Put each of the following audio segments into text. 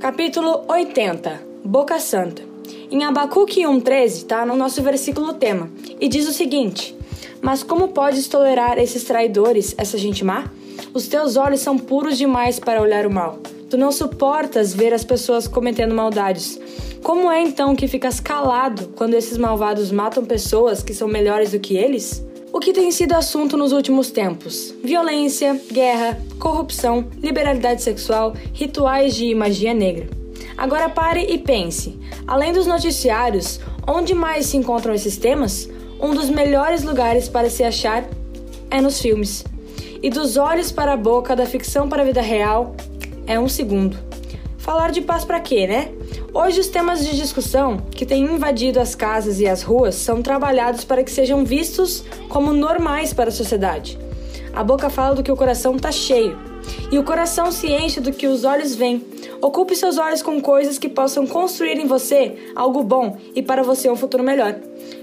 Capítulo 80 Boca Santa. Em Abacuque 1,13 está no nosso versículo tema e diz o seguinte: Mas como podes tolerar esses traidores, essa gente má? Os teus olhos são puros demais para olhar o mal. Tu não suportas ver as pessoas cometendo maldades. Como é então que ficas calado quando esses malvados matam pessoas que são melhores do que eles? O que tem sido assunto nos últimos tempos? Violência, guerra, corrupção, liberalidade sexual, rituais de magia negra. Agora pare e pense: além dos noticiários, onde mais se encontram esses temas? Um dos melhores lugares para se achar é nos filmes. E dos olhos para a boca, da ficção para a vida real, é um segundo. Falar de paz para quê, né? Hoje, os temas de discussão que têm invadido as casas e as ruas são trabalhados para que sejam vistos como normais para a sociedade. A boca fala do que o coração está cheio, e o coração se enche do que os olhos veem. Ocupe seus olhos com coisas que possam construir em você algo bom e para você um futuro melhor.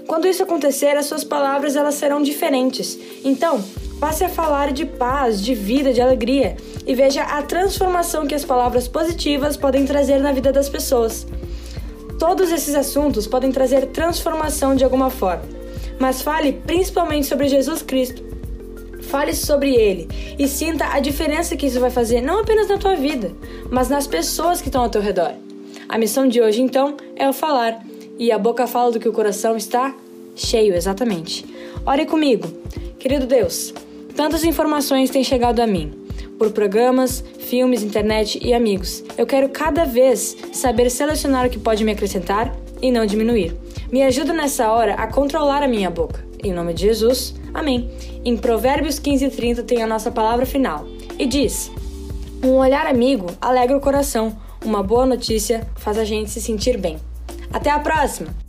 Quando isso acontecer, as suas palavras elas serão diferentes. Então, passe a falar de paz, de vida, de alegria e veja a transformação que as palavras positivas podem trazer na vida das pessoas. Todos esses assuntos podem trazer transformação de alguma forma, mas fale principalmente sobre Jesus Cristo. Fale sobre ele e sinta a diferença que isso vai fazer não apenas na tua vida, mas nas pessoas que estão ao teu redor. A missão de hoje, então, é o falar, e a boca fala do que o coração está cheio, exatamente. Ore comigo. Querido Deus, tantas informações têm chegado a mim por programas, filmes, internet e amigos. Eu quero cada vez saber selecionar o que pode me acrescentar e não diminuir. Me ajuda nessa hora a controlar a minha boca. Em nome de Jesus, amém. Em Provérbios 15 30 tem a nossa palavra final e diz: Um olhar amigo alegra o coração, uma boa notícia faz a gente se sentir bem. Até a próxima!